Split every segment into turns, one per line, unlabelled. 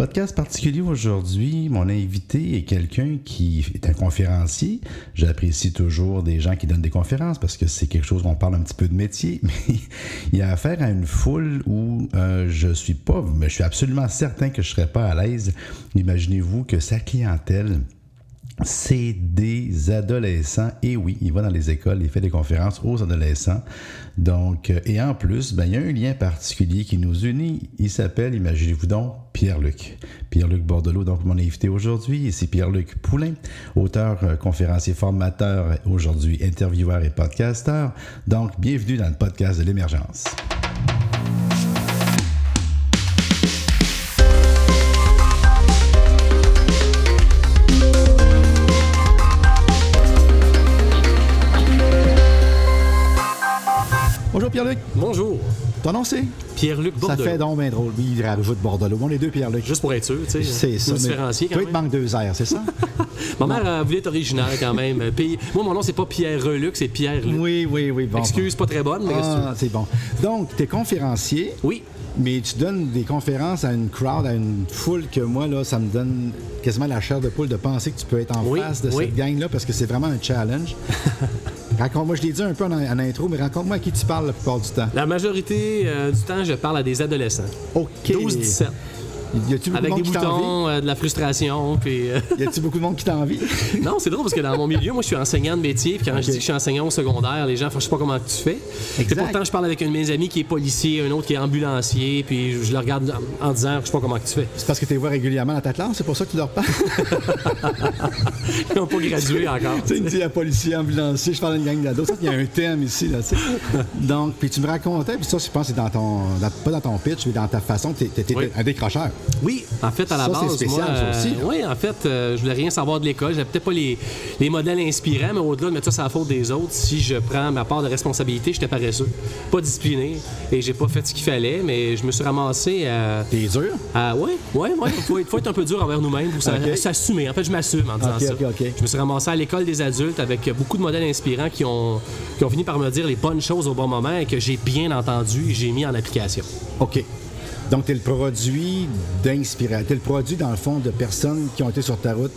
Podcast particulier aujourd'hui. Mon invité est quelqu'un qui est un conférencier. J'apprécie toujours des gens qui donnent des conférences parce que c'est quelque chose où on parle un petit peu de métier, mais il y a affaire à une foule où euh, je suis pas, mais je suis absolument certain que je serais pas à l'aise. Imaginez-vous que sa clientèle c'est des adolescents. Et oui, il va dans les écoles, il fait des conférences aux adolescents. Donc, euh, et en plus, ben, il y a un lien particulier qui nous unit. Il s'appelle, imaginez-vous donc, Pierre-Luc. Pierre-Luc Bordelot, donc mon invité aujourd'hui, c'est Pierre-Luc Poulain, auteur, euh, conférencier, formateur, aujourd'hui intervieweur et podcasteur. Donc, bienvenue dans le podcast de l'émergence. Bonjour Pierre-Luc.
Bonjour.
Ton nom c'est?
Pierre-Luc
Ça
Bordelot.
fait donc bien drôle. Oui, il rajoute Bordelot. On est deux Pierre-Luc.
Juste pour être sûr, tu sais.
C'est ça.
Nous
mais
différencier quand
Toi, il te manque deux airs, c'est ça?
Ma mère a voulu être originale quand même. Euh, Puis, moi, mon nom, c'est pas Pierre Reluc, c'est Pierre Luc.
oui, oui, oui. Bon,
Excuse, pas très bonne, mais
Ah, c'est bon. Donc, tu es conférencier?
Oui.
mais tu donnes des conférences à une crowd, à une foule que moi, là, ça me donne quasiment la chair de poule de penser que tu peux être en
Oui,
face de
oui.
cette gang-là parce que c'est vraiment un challenge. Raconte-moi, je l'ai dit un peu en, en intro, mais raconte-moi à qui tu parles la plupart du temps.
La majorité euh, du temps, je parle à des adolescents.
OK.
12-17.
Y a-tu beaucoup
Avec
de
des boutons, euh, de la frustration, puis... euh,
Y a-tu beaucoup de monde qui t'envie?
Non, c'est drôle parce que dans mon milieu, moi, je suis enseignant de métier. Puis quand je dis que je suis enseignant au secondaire, les gens font, je sais pas comment tu fais. Et pourtant, je parle avec un de mes amis qui est policier, un autre qui est ambulancier. Puis je, le regarde en, en disant, je sais pas comment tu fais.
C'est parce que tu les vois régulièrement dans ta classe, c'est pour ça que tu leur parles?
Ils n'ont pas gradué encore.
Tu sais, il me dit à policier, ambulancier, je parle à une gang d'ados. Il y a un thème ici, là, tu sais. Donc, puis tu me racontais, puis ça, je pense que c'est dans ton, dans- pas dans ton pitch, mais dans ta façon, tu étais
Oui.
un décrocheur.
Oui, en fait, à la
Ça,
base,
c'est spécial,
moi,
aussi, là.
oui, en fait, euh, je voulais rien savoir de l'école. J'avais peut-être pas les, les modèles inspirants, mais au-delà de mettre ça sur la faute des autres, si je prends ma part de responsabilité, j'étais paresseux, pas discipliné, et j'ai pas fait ce qu'il fallait, mais je me suis ramassé à...
T'es dur?
à ouais, ouais, ouais. Il faut, être- faut être un peu dur envers nous-mêmes pour s'assumer. En fait, je m'assume en disant ça. Je me suis ramassé à l'école des adultes avec beaucoup de modèles inspirants qui ont, qui ont fini par me dire les bonnes choses au bon moment et que j'ai bien entendu et j'ai mis en application.
OK. Donc, tu es le produit d'inspiration. Tu es le produit, dans le fond, de personnes qui ont été sur ta route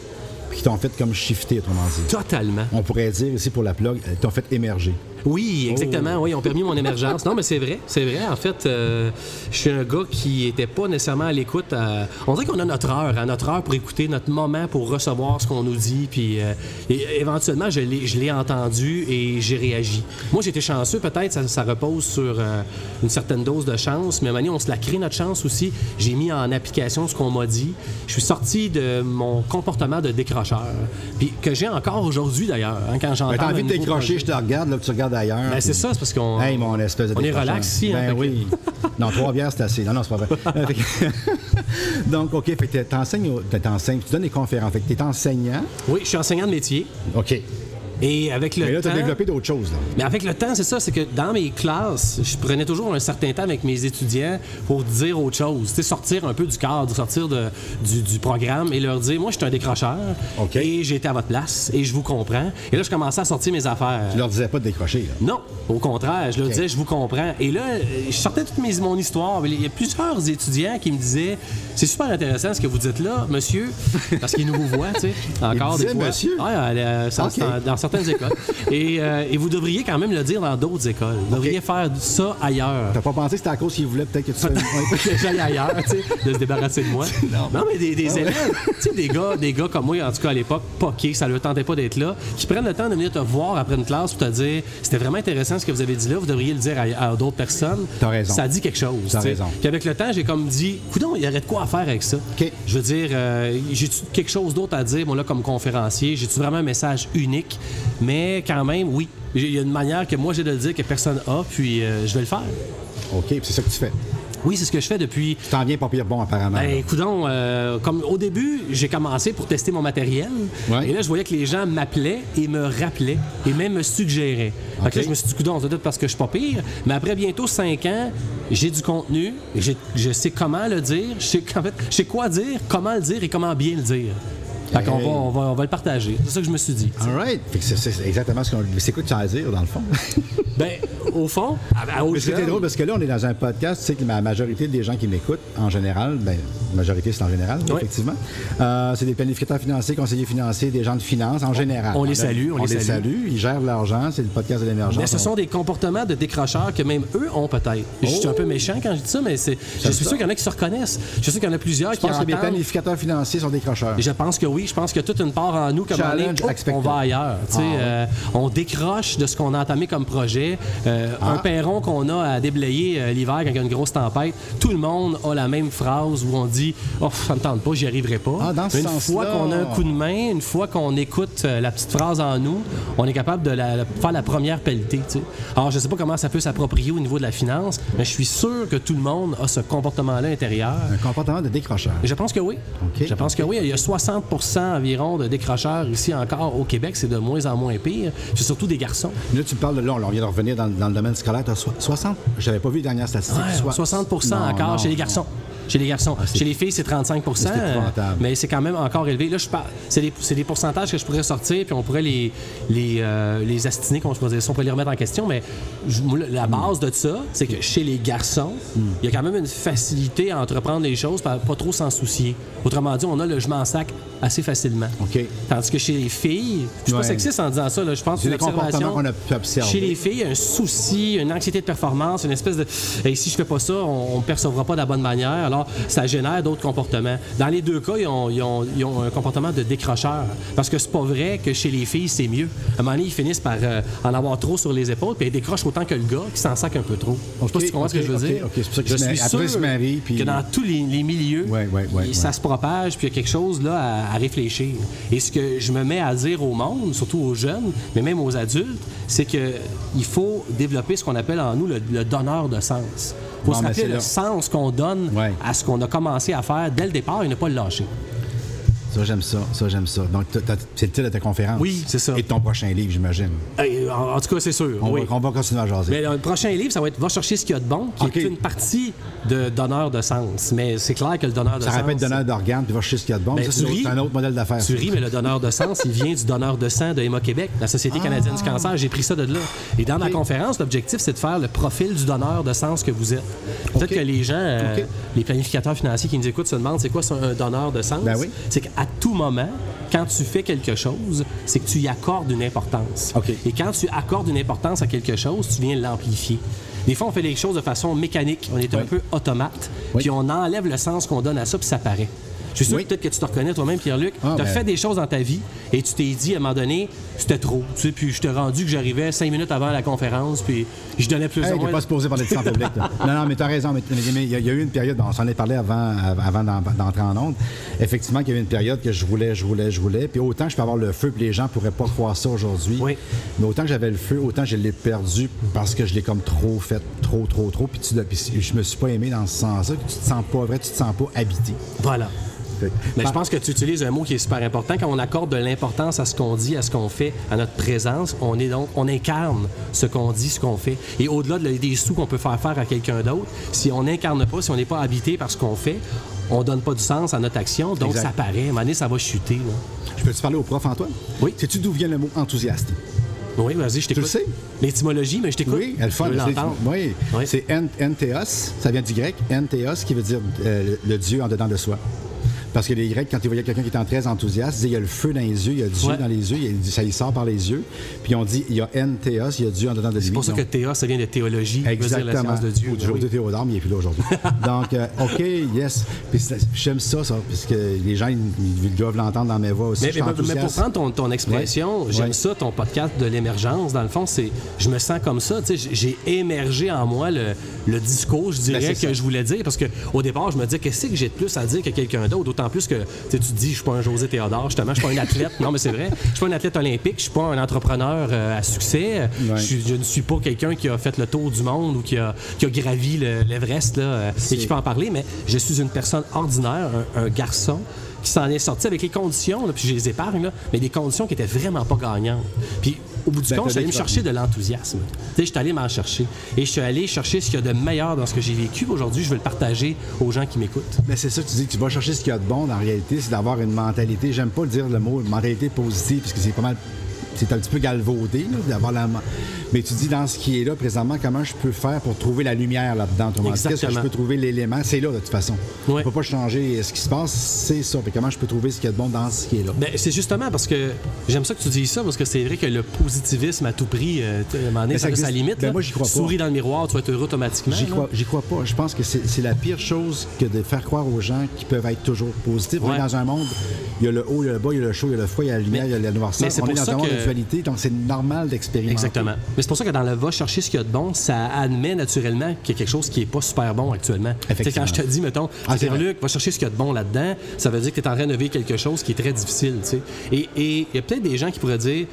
puis qui t'ont fait comme shifter, autrement dit.
Totalement.
On pourrait dire ici pour la plug, elles t'ont fait émerger.
Oui, exactement.
Oh.
Oui, ils ont permis mon émergence. Non, mais c'est vrai, c'est vrai. En fait, euh, je suis un gars qui était pas nécessairement à l'écoute. à- On dirait qu'on a notre heure, à notre heure pour écouter, notre moment pour recevoir ce qu'on nous dit. Puis euh, et éventuellement, je l'ai, entendu et j'ai réagi. Moi, j'étais chanceux, peut-être, ça, ça repose sur euh, une certaine dose de chance, mais donné, on se la crée notre chance aussi. J'ai mis en application ce qu'on m'a dit. Je suis sorti de mon comportement de décrocheur, puis que j'ai encore aujourd'hui d'ailleurs, hein, quand j'entends.
T'as envie de décrocher,
projet.
je te regarde, là, tu regardes ailleurs.
Ben, c'est ça, c'est parce qu'on.
Hey, mon espèce de
On est relax ici, hein,
Ben oui. Non, trois bières, c'est assez. Non, non, c'est pas vrai. Que- Donc, OK, fait que t'enseignes, au- t'enseignes, tu donnes des conférences. Fait que t'es enseignant.
Oui, je suis enseignant de métier.
OK.
Et avec le
Mais là,
temps.
t'as développé d'autres choses, là.
Mais avec le temps, c'est ça, c'est que dans mes classes, je prenais toujours un certain temps avec mes étudiants pour dire autre chose. Tu sais, sortir un peu du cadre, sortir de- du, du programme et leur dire Moi, je suis un décrocheur.
OK.
Et j'ai été à votre place et je vous comprends. Et là, je commençais à sortir mes affaires.
Tu leur disais pas de décrocher, là.
Non, au contraire, je leur disais, je vous comprends. Et là, je sortais toute mes- mon histoire. Il y a plusieurs étudiants qui me disaient, c'est super intéressant ce que vous dites là, monsieur, parce qu'ils nous vous voient, tu sais, encore
disaient
des fois.
monsieur?
Ouais, dans certaines écoles. Et, euh, et vous devriez quand même le dire dans d'autres écoles. Vous devriez faire ça ailleurs.
T'as pas pensé que c'était à cause qu'ils voulaient peut-être que tu
j'aille ailleurs, tu sais, de se débarrasser de moi. Non, mais des, des
Ah ouais.
élèves, tu sais, des gars, des gars comme moi, en tout cas à l'époque, poqués, ça leur tentait pas d'être là, qui prennent le temps de venir te voir après une classe pour te dire c'était vraiment intéressant ce que vous avez dit là, vous devriez le dire à, à d'autres personnes.
T'as raison.
Ça dit quelque chose.
T'as raison.
Puis avec le temps, j'ai comme dit, coudon, il y aurait de quoi à faire avec ça. Je veux dire, euh, j'ai-tu quelque chose d'autre à dire, moi, là, comme conférencier? J'ai-tu vraiment un message unique? Mais quand même, oui. Il y a une manière que moi j'ai de le dire que personne a, puis euh, je vais le faire.
OK, puis c'est ça que tu fais.
Oui, c'est ce que je fais depuis
Tu t'en viens pas pire bon, apparemment.
ben, écoudons, euh, comme au début, j'ai commencé pour tester mon matériel.
Ouais.
Et là, je voyais que les gens m'appelaient et me rappelaient et même me suggéraient. Là, je me suis dit, coudonc, c'est peut-être parce que je suis pas pire. Mais après bientôt cinq ans, j'ai du contenu, je sais comment le dire, je sais, en fait, je sais quoi dire, comment le dire et comment bien le dire. Fait qu'on va, on va, on va le partager. C'est ça que je me suis dit.
All right. Fait que c'est- c'est exactement ce qu'on. C'est quoi que tu as à dire, dans le fond?
Ben, au fond, à, à
c'était drôle parce que là, on est dans un podcast. Tu sais que la majorité des gens qui m'écoutent, en général, ben, majorité, c'est en général,
Oui.
effectivement, euh, c'est des planificateurs financiers, conseillers financiers, des gens de finance, en général.
on les salue, on les salue.
Ils gèrent l'argent. C'est le podcast de l'émergence.
Mais ce
On-
sont des comportements de décrocheurs que même eux ont peut-être. Je suis un peu méchant quand je dis ça, mais c'est, je suis sûr qu'il y en a qui se reconnaissent. Je suis sûr qu'il y en a plusieurs
Je
qui
pense que les
entendent.
planificateurs financiers sont des crocheurs.
Je pense que oui. Je pense que toute une part en nous, comme on, est, oh, on va ailleurs.
Ah ouais.
euh, on décroche de ce qu'on a entamé comme projet. Euh,
Ah.
Un perron qu'on a à déblayer euh, l'hiver quand il y a une grosse tempête, tout le monde a la même phrase où on dit Oh, ça me tente pas, j'y arriverai pas.
Ah, dans ce
une fois qu'on a un coup de main, une fois qu'on écoute euh, la petite phrase en nous, on est capable de la- la- faire la première pelletée. tu sais. Alors, je sais pas comment ça peut s'approprier au niveau de la finance, mais je suis sûr que tout le monde a ce comportement-là intérieur.
Un comportement de décrocheur.
Je pense que oui. Je pense que oui. Il y a 60% environ de décrocheurs ici encore au Québec. C'est de moins en moins pire. C'est surtout des garçons.
Là, tu parles de là, on vient de revenir dans, dans le domaine scolaire. Tu as 60 J'avais pas vu les dernières statistiques.
Ouais,
Soit-
60
Non,
encore chez les garçons. Chez les garçons.
c'est-
Chez les filles, c'est 35
C'est
mais c'est quand même encore élevé. Là, je parle, c'est des, c'est des pourcentages que je pourrais sortir, puis on pourrait les, les, euh, les astiner, comme je pourrais dire, on pourrait les remettre en question, mais je- la base de ça, c'est que chez les garçons, il y a quand même une facilité à entreprendre les choses, pas, pas trop s'en soucier. Autrement dit, on a le je m'en sac assez facilement.
OK.
Tandis que chez les filles, je suis
Ouais.
pas sexiste en disant ça, là, je pense que
C'est
c'est
le
une
comportement
observation.
qu'on a pu observer.
Chez les filles, un souci, une anxiété de performance, une espèce de Hey, si je fais pas ça, on ne me percevra pas de la bonne manière. Alors, ça génère d'autres comportements. Dans les deux cas, ils ont, ils ont- ils ont un comportement de décrocheur. Parce que c'est pas vrai que chez les filles, c'est mieux. À un moment donné, ils finissent par euh, en avoir trop sur les épaules, puis ils décrochent autant que le gars qui s'en sac un peu trop. Je sais pas si tu comprends ce que je veux dire.
C'est pour ça qu'ils
je suis.
Après,
sûr
marient, puis-
que dans tous les, les milieux,
Ouais, ouais, ouais,
et ça se propage, puis il y a quelque chose là à, à réfléchir. Et ce que je me mets à dire au monde, surtout aux jeunes, mais même aux adultes, c'est que il faut développer ce qu'on appelle en nous le, le donneur de sens. Faut
Bon,
se rappeler le sens qu'on donne
Ouais.
à ce qu'on a commencé à faire dès le départ et ne pas le lâcher.
Ça, j'aime ça. Ça, j'aime ça. Donc, c'est le titre de ta conférence.
Oui, c'est ça.
Et de ton prochain livre, j'imagine.
En, en tout cas, c'est sûr.
On,
oui.
va, on va continuer à jaser.
Mais le prochain livre, ça va être Va chercher ce qu'il y a de bon, qui est une partie de donneur de sens. Mais c'est clair que le donneur de
ça
sens.
rappelle donneur d'organes, puis va chercher ce qu'il y a de bon.
Ben,
ça, c'est un autre-
ris.
c'est un autre modèle d'affaires.
Tu ris, mais le donneur de sens, il vient du donneur de sang de Emma Québec, la Société canadienne du cancer. J'ai pris ça de là. Et dans ma
OK.
conférence, l'objectif, c'est de faire le profil du donneur de sens que vous êtes. Peut-être que les gens, euh, les planificateurs financiers qui nous écoutent se demandent c'est quoi ça, un donneur de sens?
Ben oui.
C'est qu'à tout moment, quand tu fais quelque chose, c'est que tu y accordes une importance. Et quand tu accordes une importance à quelque chose, tu viens l'amplifier. Des fois, on fait les choses de façon mécanique. On est un peu automate.
Oui.
Puis on enlève le sens qu'on donne à ça, puis ça paraît. Je suis sûr
Oui.
que peut-être que tu te reconnais toi-même, Pierre-Luc.
Ah,
tu as
ben-
fait des choses dans ta vie et tu t'es dit à un moment donné, c'était trop. Tu sais, puis je t'ai rendu que j'arrivais cinq minutes avant la conférence, puis je donnais plus
Hey, t'es
moins.
pas supposé parler de ça en public. là. non, non, mais t'as raison. Mais mais- mais il y, a- il y a eu une période, on s'en est parlé avant, avant d'en- d'entrer en onde. Effectivement, qu'il y a eu une période que je voulais, je voulais, je voulais. Puis autant je peux avoir le feu, puis les gens pourraient pas croire ça aujourd'hui.
Oui.
Mais autant que j'avais le feu, autant je l'ai perdu parce que je l'ai comme trop fait, trop, trop, trop. Puis, tu, puis je me suis pas aimé dans ce sens-là. Tu te sens pas vrai, tu te sens pas habité.
Voilà.
Fait
Mais je pense que tu utilises un mot qui est super important. Quand on accorde de l'importance à ce qu'on dit, à ce qu'on fait, à notre présence, on est donc, on incarne ce qu'on dit, ce qu'on fait. Et au-delà de- des sous qu'on peut faire faire à quelqu'un d'autre, si on n'incarne pas, si on n'est pas habité par ce qu'on fait, on donne pas du sens à notre action, donc
Exact.
ça paraît. À un moment donné, ça va chuter. là.
Je peux te parler au prof, Antoine?
Oui.
Sais-tu d'où vient le mot enthousiaste?
Oui, vas-y, je t'écoute.
le sais?
L'étymologie, mais je t'écoute.
Oui, elle fun. Oui,
Oui.
c'est entheos, ça vient du grec, entheos, qui veut dire euh, le Dieu en dedans de soi. Parce que les Grecs, quand ils voyaient quelqu'un qui était très enthousiaste, ils disaient il y a le feu dans les yeux, il y a Dieu
Ouais.
dans les yeux, il y a- ça y sort par les yeux. Puis on dit il y a entheos, il y a Dieu en dedans de lui.
C'est pour ça que Théa, ça vient de théologie, veut dire la
Exactement.
science de Dieu.
Ou du jour
Oui.
de Théodore, mais il n'est plus là aujourd'hui. Donc, euh, OK, yes. Puis j'aime ça, ça, parce que les gens, ils, ils doivent l'entendre dans mes voix aussi.
Mais, mais- mais pour prendre ton, ton expression,
Ouais.
j'aime
Ouais.
ça, ton podcast de l'émergence. Dans le fond, c'est, je me sens comme ça. tu sais, J'ai émergé en moi le, le discours, je dirais,
Ben,
que
ça.
je voulais dire. Parce qu'au départ, je me disais, qu'est-ce que j'ai de plus à dire que quelqu'un d'autre? D'autant plus que tu te dis, je suis pas un José Théodore, justement, je suis pas un athlète. non, mais c'est vrai. Je suis pas un athlète olympique, je suis pas un entrepreneur euh, à succès. Je, ne suis pas quelqu'un qui a fait le tour du monde ou qui a, qui a gravi le- l'Everest euh, et qui peut en parler, mais je suis une personne ordinaire, un, un garçon qui s'en est sorti avec les conditions, là, puis je les épargne, là, mais des conditions qui étaient vraiment pas gagnantes. Puis au bout du
Ben,
compte, je suis allé me chercher de l'enthousiasme. Tu sais, je suis allé m'en chercher. Et je suis allé chercher ce qu'il y a de meilleur dans ce que j'ai vécu. Aujourd'hui, je veux le partager aux gens qui m'écoutent.
Mais c'est ça, tu dis que tu vas chercher ce qu'il y a de bon. En réalité, c'est d'avoir une mentalité. J'aime pas le dire le mot mentalité positive, parce que c'est pas mal. C'est un petit peu galvaudé, d'avoir la. Mais tu dis dans ce qui est là présentement, comment je peux faire pour trouver la lumière là-dedans? Qu'est-ce que je peux trouver l'élément? C'est là, de toute façon.
Ouais.
On peut pas changer ce qui se passe, c'est ça. Puis comment je peux trouver ce qu'il y a de bon dans ce qui est là?
Ben, c'est justement parce que j'aime ça que tu dises ça, parce que c'est vrai que le positivisme à tout prix, euh, donné, ça
ça existe.
limite.
Ben, moi, j'y crois pas.
Souris dans le miroir, tu vas être heureux automatiquement.
J'y crois, j'y crois pas. Je pense que c'est la pire chose que de faire croire aux gens qu'ils peuvent être toujours positifs.
Ouais.
dans un monde, il y a le haut, il y a le bas, il y a le chaud, il y a le froid, il y a la lumière,
Mais-
il y a la noirceur. On est dans un monde
que-
de dualité, donc c'est normal d'expérimenter.
Exactement. Mais c'est pour ça que dans le va chercher ce qu'il y a de bon, ça admet naturellement qu'il y a quelque chose qui n'est pas super bon actuellement.
Effectivement.
quand je te dis, mettons,
Ah,
Pierre-Luc, va chercher ce qu'il y a de bon là-dedans, ça veut dire que tu es en train de vivre quelque chose qui est très difficile. Et il y a peut-être des gens qui pourraient dire,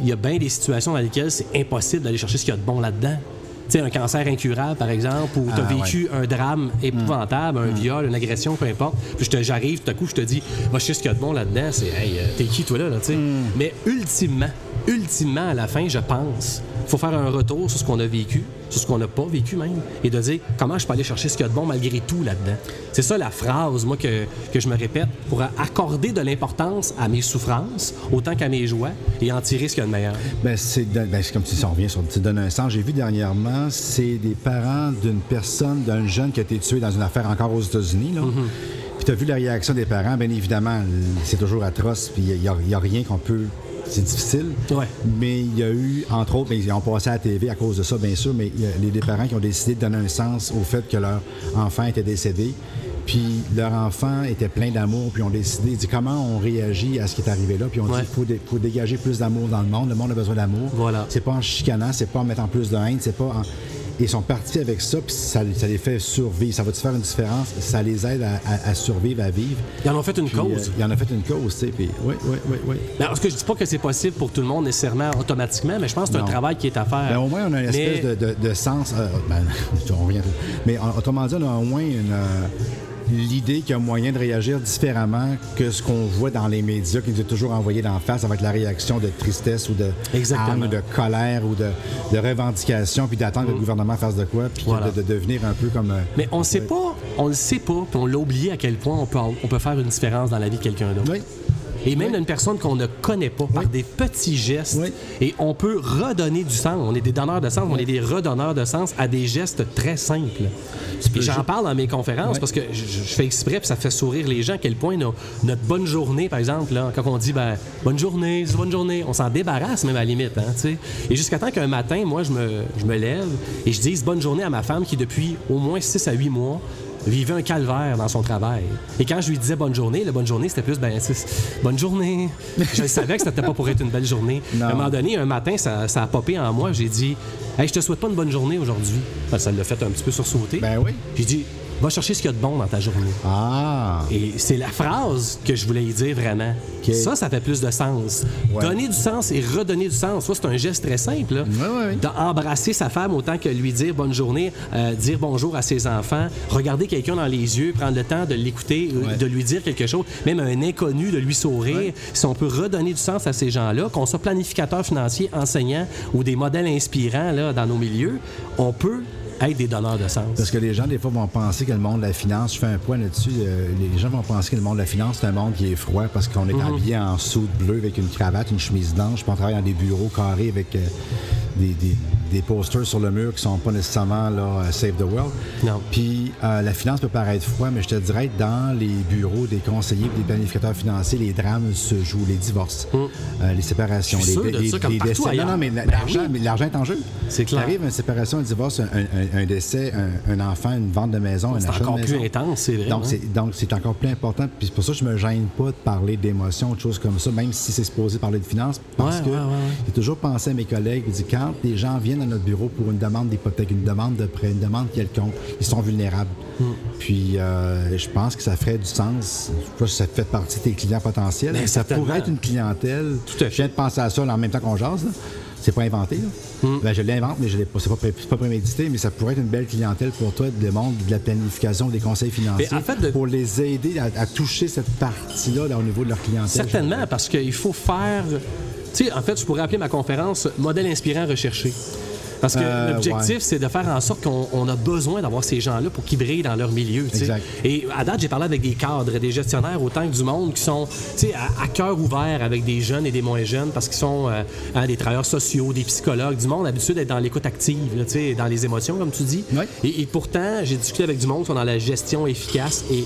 il y a bien des situations dans lesquelles c'est impossible d'aller chercher ce qu'il y a de bon là-dedans. Tu sais, un cancer incurable, par exemple, ou tu as
Ah,
vécu un drame épouvantable, un viol, une agression, peu importe. Puis je te- j'arrive, tout à coup, je te dis, va chercher ce qu'il y a de bon là-dedans. C'est, hey, euh, t'es qui, toi, là, sais? Mais ultimement, ultimement, à la fin, je pense, il faut faire un retour sur ce qu'on a vécu, sur ce qu'on n'a pas vécu même, et de dire comment je peux aller chercher ce qu'il y a de bon malgré tout là-dedans. C'est ça la phrase, moi, que, que je me répète pour accorder de l'importance à mes souffrances autant qu'à mes joies et en tirer ce qu'il y a de meilleur.
Ben, c'est ben, c'est comme si on revient sur tu donnes un sens. J'ai vu dernièrement, c'est des parents d'une personne, d'un jeune qui a été tué dans une affaire encore aux États-Unis. là. Puis tu as vu la réaction des parents, bien évidemment, c'est toujours atroce, puis il n'y a, rien qu'on peut. C'est difficile.
Ouais.
Mais il y a eu, entre autres, ben, ils ont passé à la TV à cause de ça, bien sûr, mais il y a les, les parents qui ont décidé de donner un sens au fait que leur enfant était décédé. Puis leur enfant était plein d'amour, puis ont décidé, disent comment on réagit à ce qui est arrivé là, puis on
Ouais.
dit il faut, dé- faut dégager plus d'amour dans le monde, le monde a besoin d'amour.
Voilà.
C'est pas en chicanant, c'est pas en mettant plus de haine, c'est pas en... Ils sont partis avec ça, puis ça, ça les fait survivre. Ça va-tu faire une différence? Ça les aide à, à- à survivre, à vivre.
Ils en ont fait une
Puis,
cause.
euh, ils en ont fait une cause, tu sais. Puis, oui, oui, oui, oui.
Ben, parce que je dis pas que c'est possible pour tout le monde nécessairement automatiquement, mais je pense que c'est un travail qui est à faire.
Ben, au moins, on a une espèce
Mais-
de, de- de sens. euh, ben, on revient. Mais en- autrement dit, on a au moins une, euh, l'idée qu'il y a moyen de réagir différemment que ce qu'on voit dans les médias, qui nous est toujours envoyé d'en face avec la réaction de tristesse ou de ou colère ou de, de revendication, puis d'attendre que le gouvernement fasse de quoi, puis
Mm. Voilà.
de, de devenir un peu comme. euh,
Mais on sait pas, on le sait pas, puis on l'a oublié à quel point on peut, on peut faire une différence dans la vie de quelqu'un d'autre.
Oui.
Et même d'une personne qu'on ne connaît pas, par des petits gestes.
Oui.
Et on peut redonner du sens. On est des donneurs de sens, on est des redonneurs de sens à des gestes très simples. J'en parle dans mes conférences parce que je, je fais exprès, puis ça fait sourire les gens, à quel point nos- notre bonne journée, par exemple, là, quand on dit ben, bonne journée, bonne journée, on s'en débarrasse même à la limite. Hein, et jusqu'à temps qu'un matin, moi, je me, je me lève et je dise bonne journée à ma femme qui, depuis au moins 6 à 8 mois, vivait un calvaire dans son travail. Et quand je lui disais bonne journée, la bonne journée, c'était plus, ben, c'est- bonne journée. Je savais que c'était pas pour être une belle journée.
Non.
À un moment donné, un matin, ça, ça a popé en moi. J'ai dit, hey, je te souhaite pas une bonne journée aujourd'hui. Ben, ça l'a fait un petit peu sursauter.
Ben oui.
J'ai dit, va chercher ce qu'il y a de bon dans ta journée.
Ah!
Et c'est la phrase que je voulais y dire vraiment. Ça, ça fait plus de sens.
Ouais.
Donner du sens et redonner du sens. Ça, c'est un geste très simple. là.
Ouais, ouais.
D'embrasser sa femme autant que lui dire bonne journée, euh, dire bonjour à ses enfants, regarder quelqu'un dans les yeux, prendre le temps de l'écouter, de lui dire quelque chose, même un inconnu, de lui sourire. Si on peut redonner du sens à ces gens-là, qu'on soit planificateur financier, enseignant ou des modèles inspirants là, dans nos milieux, on peut être des donneurs de sens.
Parce que les gens, des fois, vont penser que le monde de la finance, je fais un point là-dessus, euh, les gens vont penser que le monde de la finance, c'est un monde qui est froid parce qu'on est
Mhm.
habillé en soude bleu avec une cravate, une chemise blanche, puis on travaille dans des bureaux carrés avec euh, des, des- des posters sur le mur qui sont pas nécessairement là, euh, Save the World.
Non.
Puis euh, la finance peut paraître froid, mais je te dirais que dans les bureaux des conseillers et des planificateurs financiers, les drames se jouent, les divorces, euh, les séparations,
Je suis
les,
sûr de ça, comme partout
décès.
ailleurs.
Non, non, mais
Ben oui.
mais l'argent est en jeu.
C'est clair.
T'arrives à une séparation, un divorce, un, un- un décès, un, un enfant, une vente de maison, un
C'est
achat
encore
de
plus intense, c'est vrai.
Donc,
hein?
c'est, donc, c'est encore plus important. Puis c'est pour ça que je me gêne pas de parler d'émotions de choses comme ça, même si c'est supposé parler de finances. Parce
Ouais,
que
ouais, ouais, ouais.
j'ai toujours pensé à mes collègues, je dis, quand les gens viennent à notre bureau pour une demande d'hypothèque, une demande de prêt, une demande quelconque, ils sont vulnérables.
Hmm.
Puis euh, je pense que ça ferait du sens. Je sais pas si ça fait partie de tes clients potentiels.
Ben,
mais ça
certainement.
pourrait être une clientèle.
Tout à fait.
Je viens de penser à ça là, en même temps qu'on jase. là. C'est pas inventé. là.
Hmm.
Ben, je l'invente, mais je l'ai pas. C'est pas, pré- c'est pas prémédité, mais ça pourrait être une belle clientèle pour toi, le monde de la planification, des conseils financiers,
Mais en fait, de-
pour les aider à, à toucher cette partie-là là, au niveau de leur clientèle.
Certainement, parce qu'il faut faire Tu sais, en fait, je pourrais appeler ma conférence Modèle inspirant recherché. Parce que
Euh,
l'objectif,
ouais.
c'est de faire en sorte qu'on on a besoin d'avoir ces gens-là pour qu'ils brillent dans leur milieu.
Exact.
Et à date, j'ai parlé avec des cadres, des gestionnaires autant que du monde qui sont à, à cœur ouvert avec des jeunes et des moins jeunes parce qu'ils sont euh, hein, des travailleurs sociaux, des psychologues, du monde habitué d'être dans l'écoute active, là, dans les émotions, comme tu dis.
Ouais.
Et, et pourtant, j'ai discuté avec du monde qui sont dans la gestion efficace. Et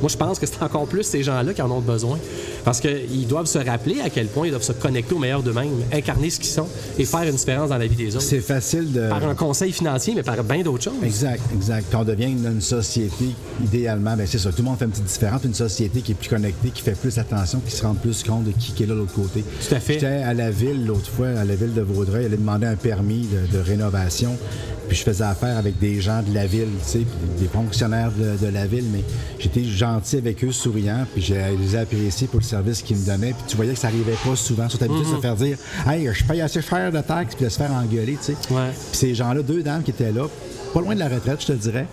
moi, je pense que c'est encore plus ces gens-là qui en ont besoin. Parce qu'ils doivent se rappeler à quel point ils doivent se connecter au meilleur d'eux-mêmes, incarner ce qu'ils sont et faire une différence dans la vie des autres.
C'est facile de.
Par un conseil financier, mais par bien d'autres choses.
Exact, exact. Quand on devient une, une société, idéalement, ben c'est ça. Tout le monde fait une petite différence. Une société qui est plus connectée, qui fait plus attention, qui se rend plus compte de qui, qui est là de l'autre côté.
Tout à fait.
J'étais à la ville l'autre fois, à la ville de Vaudreuil, elle a demandé un permis de, de rénovation. Puis je faisais affaire avec des gens de la ville, tu sais, puis des fonctionnaires de, de la ville, mais j'étais gentil avec eux, souriant, puis je les ai appréciés pour le service qu'ils me donnaient. Puis tu voyais que ça arrivait pas souvent. Ils sont habitués de se faire dire Hey, je paye assez cher de taxes, puis de se faire engueuler, tu sais.
Ouais.
Puis ces gens-là, deux dames qui étaient là, pas loin de la retraite, je te dirais,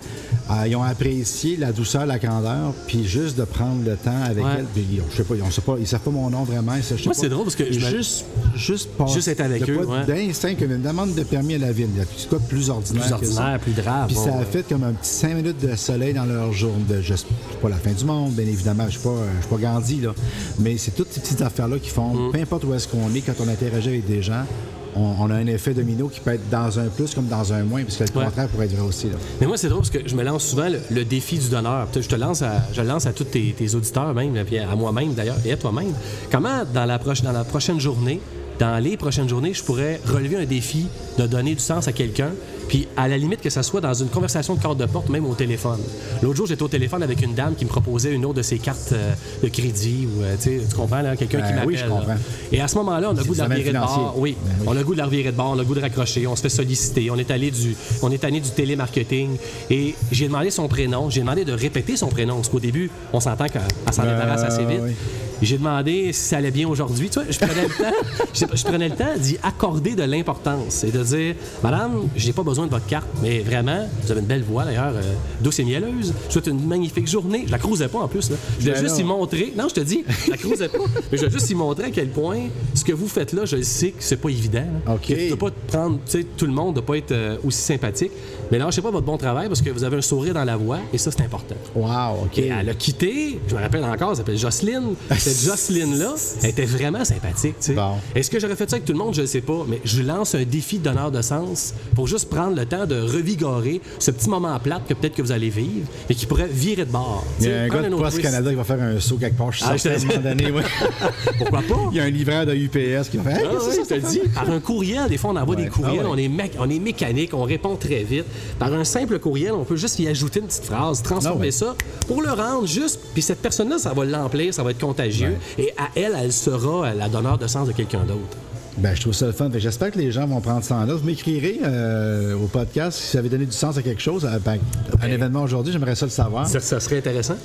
euh, ils ont apprécié la douceur, la grandeur, puis juste de prendre le temps avec
Ouais.
elles. Puis, je sais pas, ils ne savent, savent pas mon nom vraiment.
Moi, c'est drôle parce que je
Juste, juste,
Juste être avec eux, ouais.
D'instinct, comme une demande de permis à la ville. A quoi plus ordinaire
Plus ordinaire, plus grave.
Puis
bon,
ça a
ouais.
fait comme un petit cinq minutes de soleil dans leur journée. De, je- c'est pas la fin du monde, bien évidemment. Je suis pas, je suis pas Gandhi, là. Mais c'est toutes ces petites affaires-là qui font,
Mm.
peu importe où est-ce qu'on est, quand on interagit avec des gens, on, on a un effet domino qui peut être dans un plus comme dans un moins, parce que le
Ouais.
contraire pourrait être vrai aussi. Là.
Mais moi, c'est drôle parce que je me lance souvent le, le défi du donneur. Je te lance à, je lance à tous tes, tes auditeurs même, puis à moi-même d'ailleurs, et à toi-même. Comment, dans la, proche- dans la prochaine journée, dans les prochaines journées, je pourrais relever un défi de donner du sens à quelqu'un, puis à la limite que ça soit dans une conversation de carte de porte, même au téléphone. L'autre jour, j'étais au téléphone avec une dame qui me proposait une autre de ses cartes euh, de crédit, ou euh, tu comprends, là, quelqu'un qui
Ben
m'appelle.
oui, je comprends.
Et à ce moment-là, on a le goût de la de bord. Oui,
Ben oui.
on a le goût de la revirer de bord, on a le goût de raccrocher, on se fait solliciter, on est allé du, on est allé du télémarketing. Et j'ai demandé son prénom, j'ai demandé de répéter son prénom, parce qu'au début, on s'entend qu'elle s'en
Euh,
débarrasse assez vite.
oui.
J'ai demandé si ça allait bien aujourd'hui. Tu vois, je prenais le temps, je, je prenais le temps d'y accorder de l'importance et de dire, Madame, je n'ai pas besoin de votre carte, mais vraiment, vous avez une belle voix d'ailleurs, euh, douce et mielleuse. Je souhaite une magnifique journée. Je la crousais pas en plus. Là. Je voulais
Ben
juste y montrer. Non, je te dis, je la crousais pas. mais je voulais juste y montrer à quel point ce que vous faites là, je le sais que c'est pas évident. là.
OK.
Peux pas prendre, sais, tout le monde ne pas être euh, aussi sympathique. Mais lâchez pas votre bon travail parce que vous avez un sourire dans la voix et ça, c'est important.
Wow, OK.
Et elle a quitté, je me rappelle encore, elle s'appelle Jocelyne. Cette Jocelyne-là, elle était vraiment sympathique. sais.
Bon.
Est-ce que j'aurais fait ça avec tout le monde? Je ne sais pas. Mais je lance un défi de donneur de sens pour juste prendre le temps de revigorer ce petit moment plate que peut-être que vous allez vivre, mais qui pourrait virer de bord.
Il y a un
prendre
gars de Poste. Canada qui va faire un saut quelque part. Je suis
Ah,
certain, à
je
un
te-
moment donné. ouais.
Pourquoi pas?
Il y a un livreur de UPS qui va faire Hey,
Ah
ça?
Par un courriel, des fois, on envoie
Ouais.
des courriels,
Ah
on, est mé- on est mécanique, on répond très vite. Par un simple courriel, on peut juste y ajouter une petite phrase, transformer
Ah
ça pour le rendre juste. Puis cette personne-là, ça va l'emplir, ça va être contagieux. Et à elle, elle sera la donneur de sens de quelqu'un d'autre.
Ben, je trouve ça le fun. J'espère que les gens vont prendre ça en note. Vous m'écrirez euh, au podcast si ça avait donné du sens à quelque chose. à- ben, un événement aujourd'hui, j'aimerais ça le savoir.
Ça, ça serait intéressant.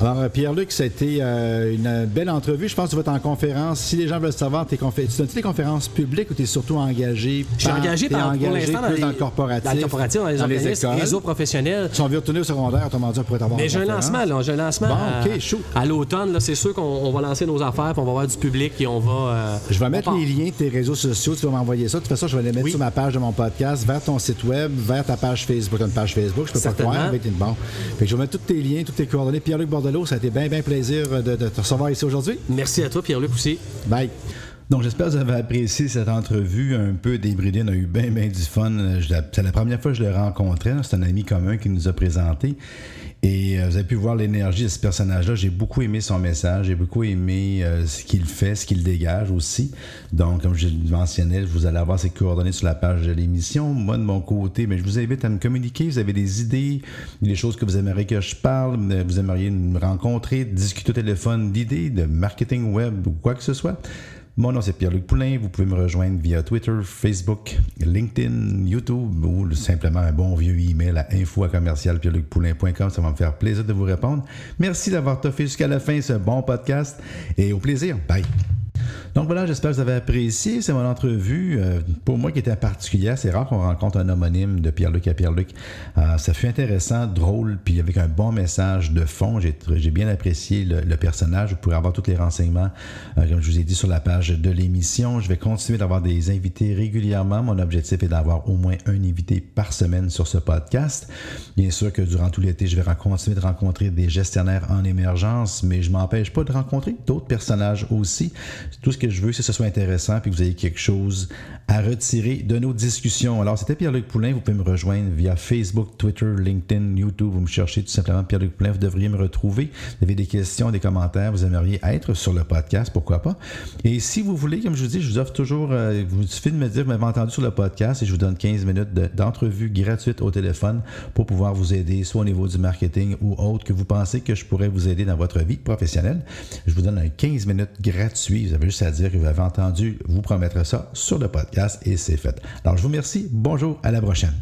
Alors, euh, Pierre-Luc, ça a été euh, une belle entrevue. Je pense que tu vas être en conférence. Si les gens veulent savoir, tes confé- tu donnes-tu des conférences publiques ou tu es surtout engagé
Je suis engagé par, pour
engagé
l'instant dans les,
dans le corporatif,
dans le corporatif, dans les
écoles?
réseaux professionnels.
Si on veut retourner au secondaire, autrement dit, pourrait avoir
Mais j'ai un lancement, là. J'ai un lancement
Bon, OK, shoot.
à l'automne. là. C'est sûr qu'on on va lancer nos affaires, puis on va avoir du public et on va. euh,
Je vais mettre
part.
les liens de tes réseaux sociaux. Tu vas m'envoyer ça. De toute façon, je vais les mettre
Oui.
sur ma page de mon podcast, vers ton site web, vers ta page Facebook. Tu une page Facebook, je peux pas croire. Avec une bon. Fait que je vais mettre tous tes liens, toutes tes coordonnées. Pierre-Luc Bordelot, ça a été bien, bien plaisir de, de te recevoir ici aujourd'hui.
Merci à toi, Pierre-Luc, aussi.
Bye.
Donc, j'espère que vous avez apprécié cette entrevue un peu débridée. On a eu bien, bien du fun. C'est la première fois que je le rencontrais. C'est un ami commun qui nous a présenté. Et euh, vous avez pu voir l'énergie de ce personnage-là. J'ai beaucoup aimé son message. J'ai beaucoup aimé euh, ce qu'il fait, ce qu'il dégage aussi. Donc, comme je le mentionnais, vous allez avoir ses coordonnées sur la page de l'émission. Moi, de mon côté, mais je vous invite à me communiquer. Vous avez des idées, des choses que vous aimeriez que je parle, euh, vous aimeriez me rencontrer, discuter au téléphone d'idées, de marketing web ou quoi que ce soit. Mon nom, c'est Pierre-Luc Poulain. Vous pouvez me rejoindre via Twitter, Facebook, LinkedIn, YouTube ou simplement un bon vieux email à info Ça va me faire plaisir de vous répondre. Merci d'avoir toffé jusqu'à la fin ce bon podcast et au plaisir. Bye.
Donc voilà, j'espère que vous avez apprécié. C'est mon entrevue. Euh, pour moi qui était particulière, c'est rare qu'on rencontre un homonyme de Pierre-Luc à Pierre-Luc. Euh, ça fut intéressant, drôle, puis avec un bon message de fond. J'ai bien apprécié le, personnage. Vous pourrez avoir tous les renseignements, euh, comme je vous ai dit, sur la page de l'émission. Je vais continuer d'avoir des invités régulièrement. Mon objectif est d'avoir au moins un invité par semaine sur ce podcast. Bien sûr que durant tout l'été, je vais continuer de rencontrer des gestionnaires en émergence, mais je m'empêche pas de rencontrer d'autres personnages aussi. Tout ce que je veux, c'est que ce soit intéressant et que vous ayez quelque chose à retirer de nos discussions. Alors, c'était Pierre-Luc Poulain. Vous pouvez me rejoindre via Facebook, Twitter, LinkedIn, YouTube. Vous me cherchez tout simplement Pierre-Luc Poulain. Vous devriez me retrouver. Vous avez des questions, des commentaires. Vous aimeriez être sur le podcast, pourquoi pas? Et si vous voulez, comme je vous dis, je vous offre toujours, euh, vous suffit de me dire, vous m'avez entendu sur le podcast et je vous donne 15 minutes d'entrevue gratuite au téléphone pour pouvoir vous aider, soit au niveau du marketing ou autre que vous pensez que je pourrais vous aider dans votre vie professionnelle. Je vous donne un 15 minutes gratuit. Vous avez juste à dire que vous avez entendu vous promettre ça sur le podcast et c'est fait. Alors, je vous remercie. Bonjour, à la prochaine.